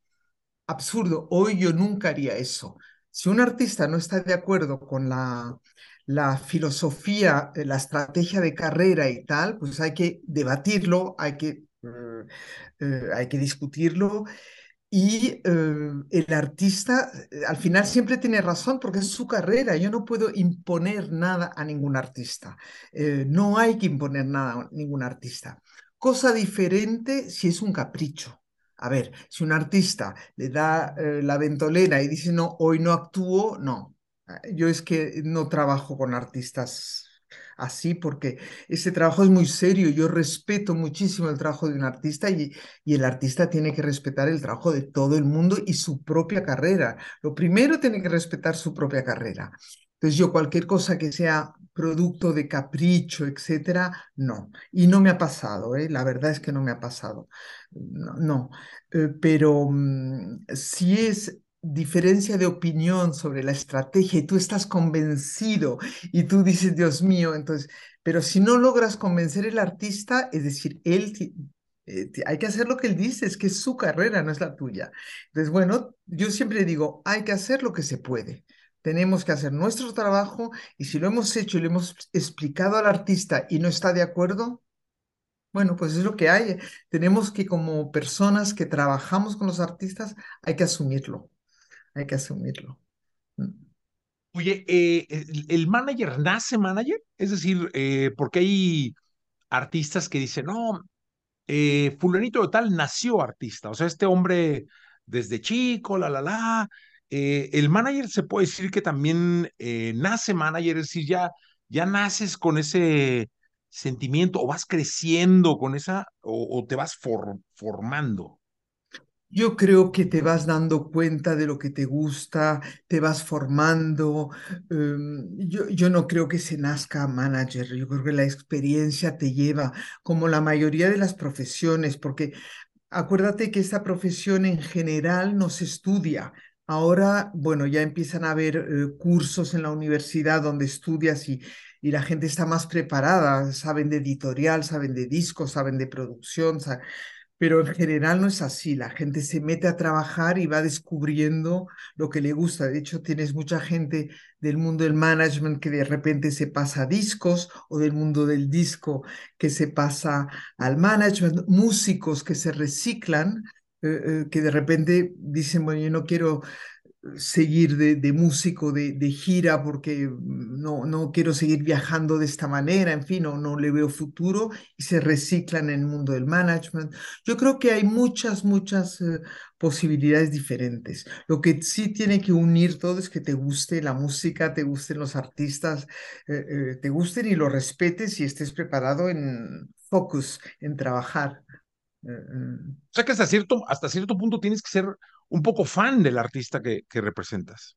[SPEAKER 2] absurdo. Hoy yo nunca haría eso. Si un artista no está de acuerdo con la, filosofía, la estrategia de carrera y tal, pues hay que debatirlo, hay que, eh, eh, hay que discutirlo. Y eh, el artista al final siempre tiene razón porque es su carrera. Yo no puedo imponer nada a ningún artista. no hay que imponer nada a ningún artista. Cosa diferente si es un capricho. A ver, si un artista le da eh, la ventolera y dice, no, hoy no actúo, no. Ah, yo es que no trabajo con artistas así porque ese trabajo es muy serio. Yo respeto muchísimo el trabajo de un artista y, y el artista tiene que respetar el trabajo de todo el mundo y su propia carrera. Lo primero tiene que respetar su propia carrera. Entonces yo cualquier cosa que sea producto de capricho, etcétera, no. Y no me ha pasado, ¿eh? la verdad es que no me ha pasado. No, eh, pero mm, si es diferencia de opinión sobre la estrategia y tú estás convencido y tú dices, Dios mío, entonces, pero si no logras convencer al artista, es decir, él eh, hay que hacer lo que él dice, es que es su carrera, no es la tuya. Entonces, bueno, yo siempre digo, hay que hacer lo que se puede tenemos que hacer nuestro trabajo y si lo hemos hecho y lo hemos explicado al artista y no está de acuerdo, bueno, pues es lo que hay. Tenemos que como personas que trabajamos con los artistas, hay que asumirlo, hay que asumirlo.
[SPEAKER 1] Oye, eh, el, manager nace manager? Es decir, eh, porque hay artistas que dicen, no, eh, fulanito de tal nació artista, o sea, este hombre desde chico, la, la, la, eh, el manager se puede decir que también eh, nace manager, es decir, ya, ya naces con ese sentimiento o vas creciendo con esa o, te vas formando.
[SPEAKER 2] Yo creo que te vas dando cuenta de lo que te gusta, te vas formando. Em, yo, yo, no creo que se nazca manager, yo creo que la experiencia te lleva, como la mayoría de las profesiones, porque acuérdate que esta profesión en general no se estudia, Ahora, bueno, ya empiezan a haber eh, cursos en la universidad donde estudias y, y, la gente está más preparada, saben de editorial, saben de discos, saben de producción, pero en general no es así. La gente se mete a trabajar y va descubriendo lo que le gusta. De hecho, tienes mucha gente del mundo del management que de repente se pasa a discos o del mundo del disco que se pasa al management, músicos que se reciclan eh, eh, que de repente dicen, bueno, yo no quiero seguir de, músico de, gira porque no, no quiero seguir viajando de esta manera, en fin, no, no le veo futuro y se reciclan en el mundo del management. Yo creo que hay muchas, muchas eh, posibilidades diferentes. Lo que sí tiene que unir todo es que te guste la música, te gusten los artistas, te gusten y lo respetes y estés preparado en focus, en trabajar.
[SPEAKER 1] Mm, mm. O sea que hasta cierto, hasta cierto punto tienes que ser un poco fan del artista que, que representas.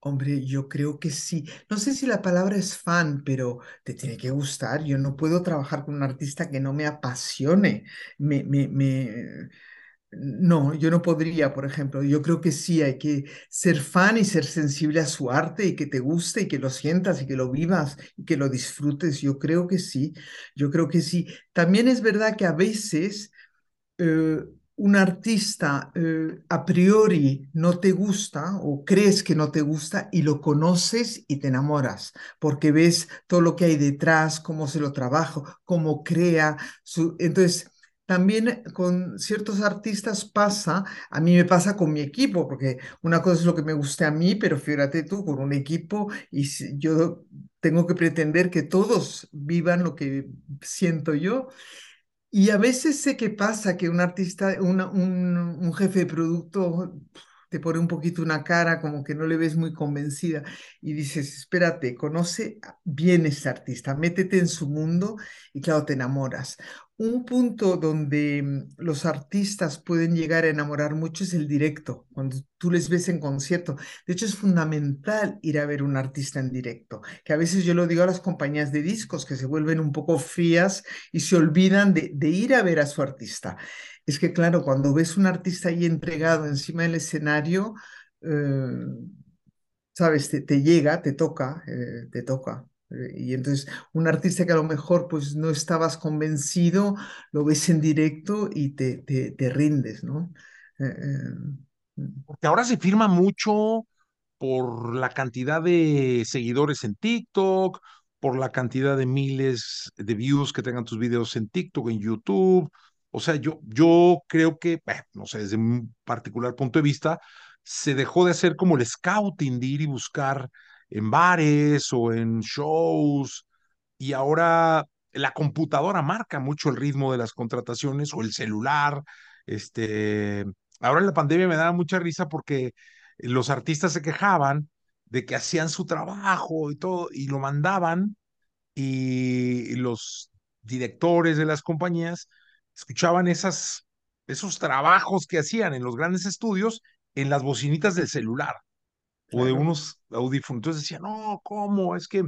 [SPEAKER 2] Hombre, yo creo que sí. No sé si la palabra es fan, pero te tiene que gustar. Yo no puedo trabajar con un artista que no me apasione. Me, me, me, no, yo no podría, por ejemplo. Yo creo que sí, hay que ser fan y ser sensible a su arte y que te guste y que lo sientas y que lo vivas y que lo disfrutes. Yo creo que sí, yo creo que sí. También es verdad que a veces eh, un artista eh, a priori no te gusta o crees que no te gusta y lo conoces y te enamoras porque ves todo lo que hay detrás, cómo se lo trabaja, cómo crea. Su... Entonces también con ciertos artistas pasa, a mí me pasa con mi equipo, porque una cosa es lo que me guste a mí, pero fíjate tú, con un equipo y yo tengo que pretender que todos vivan lo que siento yo. Y a veces sé que pasa que un artista, un, un jefe de producto te pone un poquito una cara como que no le ves muy convencida y dices, espérate, conoce bien ese artista, métete en su mundo y claro, te enamoras. Un punto donde mm, los artistas pueden llegar a enamorar mucho es el directo, cuando tú les ves en concierto. De hecho, es fundamental ir a ver un artista en directo, que a veces yo lo digo a las compañías de discos que se vuelven un poco frías y se olvidan de ir a ver a su artista. Es que, claro, cuando ves un artista ahí entregado encima del escenario, eh, sabes, te, te, llega, te toca, eh, te toca. Eh, y entonces un artista que a lo mejor pues no estabas convencido, lo ves en directo y te, te, te rindes, ¿no?
[SPEAKER 1] Mm. Porque ahora se firma mucho por la cantidad de seguidores en TikTok, por la cantidad de miles de views que tengan tus videos en TikTok, en YouTube. O sea, yo, yo creo que, no sé, desde un particular punto de vista, se dejó de hacer como el scouting, de ir y buscar en bares o en shows, y ahora la computadora marca mucho el ritmo de las contrataciones o el celular. Este, ahora en la pandemia me daba mucha risa porque los artistas se quejaban de que hacían su trabajo y todo, y lo mandaban, y los directores de las compañías escuchaban esas, esos trabajos que hacían en los grandes estudios en las bocinitas del celular o de unos audífonos. Entonces decían, no, ¿cómo? Es que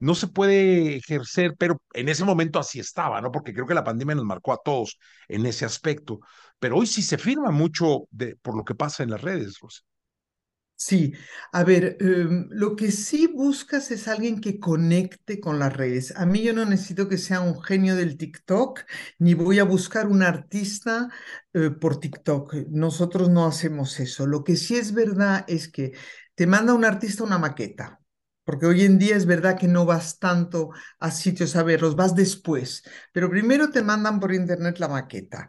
[SPEAKER 1] no se puede ejercer, pero en ese momento así estaba, ¿no? Porque creo que la pandemia nos marcó a todos en ese aspecto. Pero hoy sí se firma mucho de, por lo que pasa en las redes, Rosa.
[SPEAKER 2] Sí, a ver, em, lo que sí buscas es alguien que conecte con las redes. A mí yo no necesito que sea un genio del TikTok, ni voy a buscar un artista eh, por TikTok. Nosotros no hacemos eso. Lo que sí es verdad es que te manda un artista una maqueta, porque hoy en día es verdad que no vas tanto a sitios a verlos, vas después, pero primero te mandan por internet la maqueta.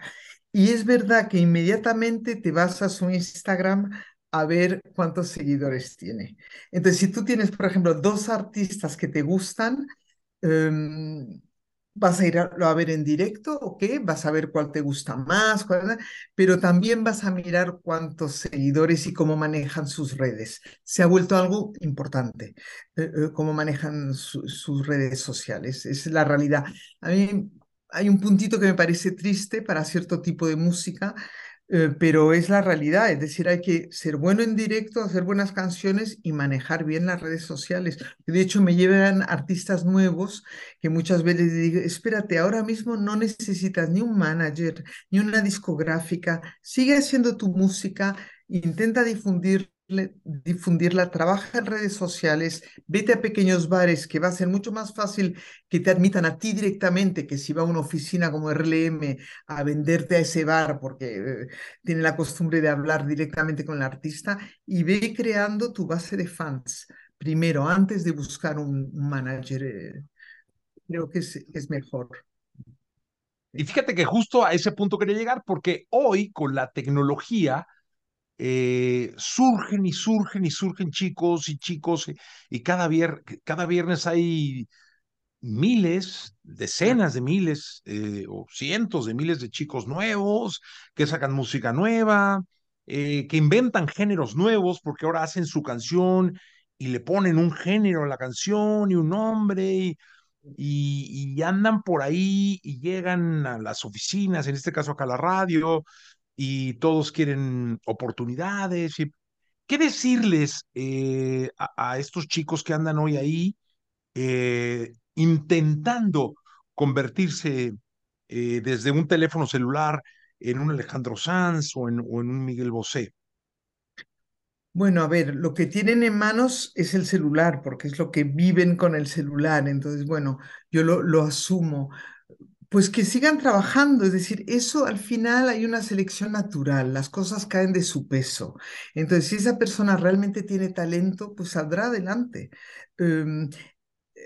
[SPEAKER 2] Y es verdad que inmediatamente te vas a su Instagram a ver cuántos seguidores tiene. Entonces, si tú tienes, por ejemplo, dos artistas que te gustan, em, vas a ir a, ver en directo, ¿ok? Vas a ver cuál te gusta más, pero también vas a mirar cuántos seguidores y cómo manejan sus redes. Se ha vuelto algo importante, eh, eh, cómo manejan sus redes sociales. Es la realidad. A mí hay un puntito que me parece triste para cierto tipo de música, eh, pero es la realidad, es decir, hay que ser bueno en directo, hacer buenas canciones y manejar bien las redes sociales. De hecho, me llevan artistas nuevos que muchas veces digo, espérate, ahora mismo no necesitas ni un manager, ni una discográfica, sigue haciendo tu música, intenta difundir difundirla, trabaja en redes sociales, vete a pequeños bares que va a ser mucho más fácil que te admitan a ti directamente que si va a una oficina como RLM a venderte a ese bar porque eh, tiene la costumbre de hablar directamente con el artista y ve creando tu base de fans primero antes de buscar un, manager. Eh, creo que es, es mejor.
[SPEAKER 1] Y fíjate que justo a ese punto quería llegar porque hoy con la tecnología eh, surgen y surgen y surgen chicos y chicos y cada, viernes hay miles, decenas de miles eh, o cientos de miles de chicos nuevos que sacan música nueva, eh, que inventan géneros nuevos porque ahora hacen su canción y le ponen un género a la canción y un nombre y, andan por ahí y llegan a las oficinas, en este caso acá a la radio, y todos quieren oportunidades. Y, ¿Qué decirles eh, a, estos chicos que andan hoy ahí eh, intentando convertirse eh, desde un teléfono celular en un Alejandro Sanz o en, un Miguel Bosé?
[SPEAKER 2] Bueno, a ver, lo que tienen en manos es el celular, porque es lo que viven con el celular. Entonces, bueno, yo lo asumo pues que sigan trabajando, es decir, eso al final hay una selección natural, las cosas caen de su peso. Entonces, si esa persona realmente tiene talento, pues saldrá adelante. Em, eh,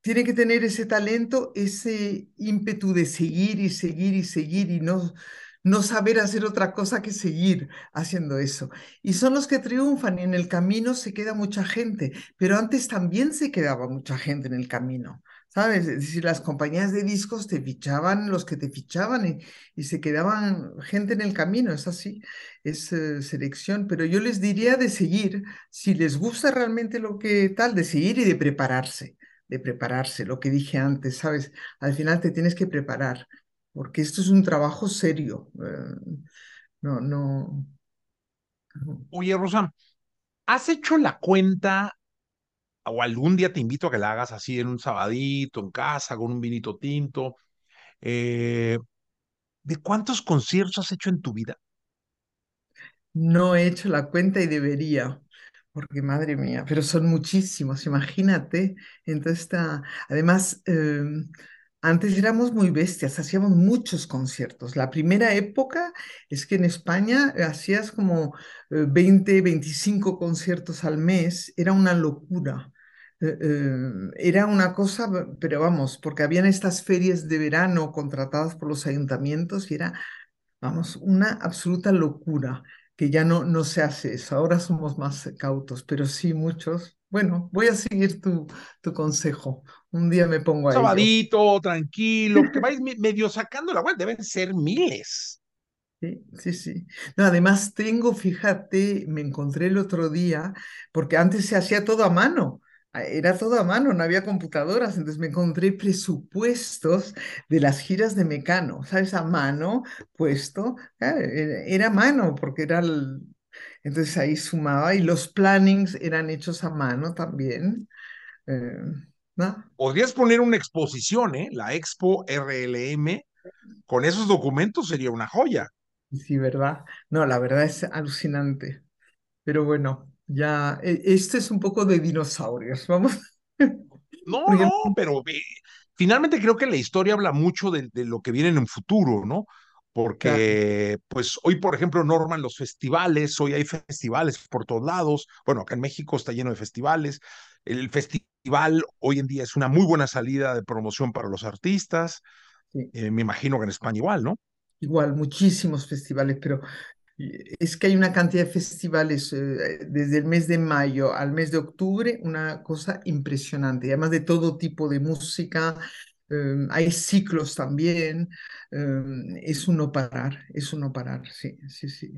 [SPEAKER 2] tiene que tener ese talento, ese ímpetu de seguir y seguir y seguir y no, no saber hacer otra cosa que seguir haciendo eso. Y son los que triunfan y en el camino se queda mucha gente, pero antes también se quedaba mucha gente en el camino. ¿Sabes? Es decir, las compañías de discos te fichaban los que te fichaban y, se quedaban gente en el camino, es así, es eh, selección, pero yo les diría de seguir, si les gusta realmente lo que tal, de seguir y de prepararse, de prepararse, lo que dije antes, ¿sabes? Al final te tienes que preparar, porque esto es un trabajo serio. eh, no, no.
[SPEAKER 1] Oye, Rosa, ¿has hecho la cuenta o algún día te invito a que la hagas así en un sabadito, en casa, con un vinito tinto? eh, ¿de cuántos conciertos has hecho en tu vida?
[SPEAKER 2] No he hecho la cuenta y debería, porque madre mía, pero son muchísimos, imagínate. Entonces está, además, eh, antes éramos muy bestias, hacíamos muchos conciertos. La primera época es que en España hacías como eh, 20, 25 conciertos al mes, era una locura. Eh, eh, era una cosa, pero vamos, porque habían estas ferias de verano contratadas por los ayuntamientos y era Vamos, una absoluta locura, que ya no, no se hace eso. Ahora somos más cautos, pero sí muchos. Bueno, voy a seguir tu, tu consejo. Un día me pongo a ello.
[SPEAKER 1] Sabadito, tranquilo, que vais me- medio sacando la vuelta, deben ser miles.
[SPEAKER 2] Sí, sí, sí. No, además tengo, fíjate, me encontré el otro día, porque antes se hacía todo a mano. A- Era todo a mano, no había computadoras, entonces me encontré presupuestos de las giras de Mecano, ¿sabes? A mano puesto, claro, era, era a mano, porque era el... Entonces ahí sumaba y los plannings eran hechos a mano también. eh, ¿no?
[SPEAKER 1] Podrías poner una exposición, ¿eh? La Expo RLM, con esos documentos sería una joya.
[SPEAKER 2] Sí, ¿verdad? No, la verdad es alucinante. Pero bueno, ya, e- este es un poco de dinosaurios, vamos. (laughs)
[SPEAKER 1] No, no, pero eh, finalmente creo que la historia habla mucho de, de lo que viene en un futuro, ¿no?
[SPEAKER 2] claro,
[SPEAKER 1] Porque, pues hoy, por ejemplo, norman los festivales, hoy hay festivales por todos lados. Bueno, acá en México está lleno de festivales. El festival hoy en día es una muy buena salida de promoción para los artistas.
[SPEAKER 2] sí,
[SPEAKER 1] Eh, me imagino que en España igual, ¿no?
[SPEAKER 2] igual, muchísimos festivales, pero es que hay una cantidad de festivales eh, desde el mes de mayo al mes de octubre, una cosa impresionante, además de todo tipo de música. eh, hay ciclos también, eh, es un no parar, es un no parar, sí, sí, sí.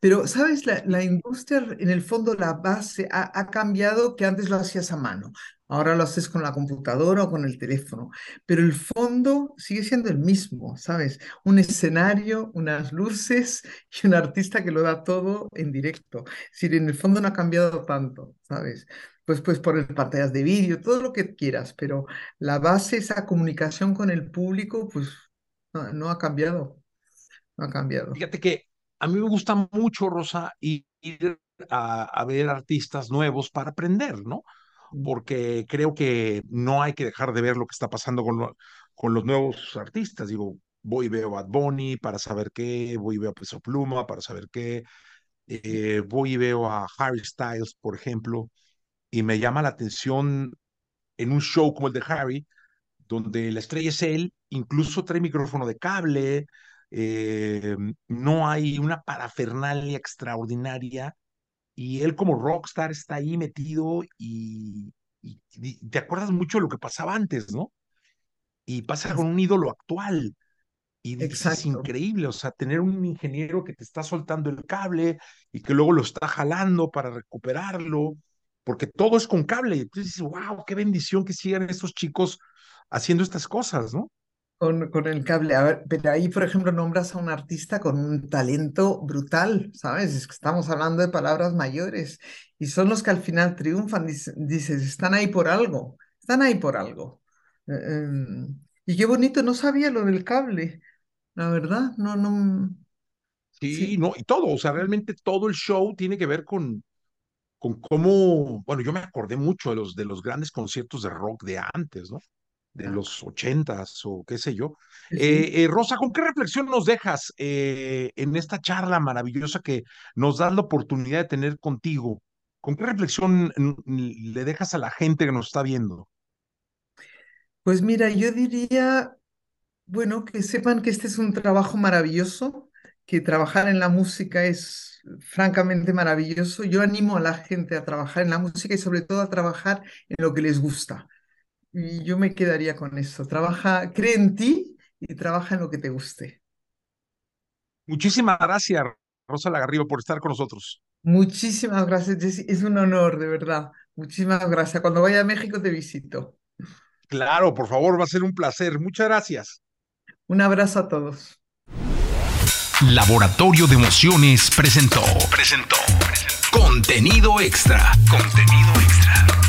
[SPEAKER 2] Pero, ¿sabes? La, la industria, en el fondo, la base ha, ha cambiado que antes lo hacías a mano. Ahora lo haces con la computadora o con el teléfono, pero el fondo sigue siendo el mismo, ¿sabes? Un escenario, unas luces (laughs) y un artista que lo da todo en directo. Es en el fondo no ha cambiado tanto, ¿sabes? Pues pues poner pantallas de vídeo, todo lo que quieras, pero la base, esa comunicación con el público, pues no, ha cambiado, no ha cambiado.
[SPEAKER 1] Fíjate que a mí me gusta mucho, Rosa, ir a ver artistas nuevos para aprender, ¿no? Porque creo que no hay que dejar de ver lo que está pasando con, lo- con los nuevos artistas. Digo, voy y veo a Bad Bunny para saber qué, voy y veo a Peso Pluma para saber qué, eh, voy y veo a Harry Styles, por ejemplo, y me llama la atención en un show como el de Harry, donde la estrella es él, incluso trae micrófono de cable, eh, no hay una parafernalia extraordinaria y él como rockstar está ahí metido y, y- y te acuerdas mucho de lo que pasaba antes, ¿no? Y pasa con un ídolo actual y
[SPEAKER 2] Exacto.
[SPEAKER 1] increíble, o sea, tener un ingeniero que te está soltando el cable y que luego lo está jalando para recuperarlo, porque todo es con cable. Y entonces dices, wow, qué bendición que sigan estos chicos haciendo estas cosas, ¿no?
[SPEAKER 2] Con, con el cable. A ver, pero ahí, por ejemplo, nombras a un artista con un talento brutal, ¿sabes? Es que estamos hablando de palabras mayores y son los que al final triunfan. Dice- Dices, están ahí por algo, están ahí por algo. Eh, em, y qué bonito, no sabía lo del cable, la verdad, no, no,
[SPEAKER 1] Sí,
[SPEAKER 2] sí,
[SPEAKER 1] no, y todo, o sea, realmente todo el show tiene que ver con, con cómo, bueno, yo me acordé mucho de los, de los grandes conciertos de rock de antes, ¿no? De los ochentas o qué sé yo.
[SPEAKER 2] sí.
[SPEAKER 1] Eh, eh, Rosa, ¿con qué reflexión nos dejas eh, en esta charla maravillosa que nos das la oportunidad de tener contigo? ¿Con qué reflexión le dejas a la gente que nos está viendo?
[SPEAKER 2] Pues mira, yo diría, bueno, que sepan que este es un trabajo maravilloso, que trabajar en la música es francamente maravilloso. Yo animo a la gente a trabajar en la música y sobre todo a trabajar en lo que les gusta. Y yo me quedaría con eso. Trabaja, cree en ti y trabaja en lo que te guste.
[SPEAKER 1] Muchísimas gracias, Rosa Lagarriba, por estar con nosotros.
[SPEAKER 2] Muchísimas gracias, Jessy. Es un honor, de verdad. Muchísimas gracias. Cuando vaya a México te visito.
[SPEAKER 1] Claro, por favor, va a ser un placer. Muchas gracias.
[SPEAKER 2] Un abrazo a todos.
[SPEAKER 3] Laboratorio de Emociones presentó. Presentó. Contenido extra. Contenido extra.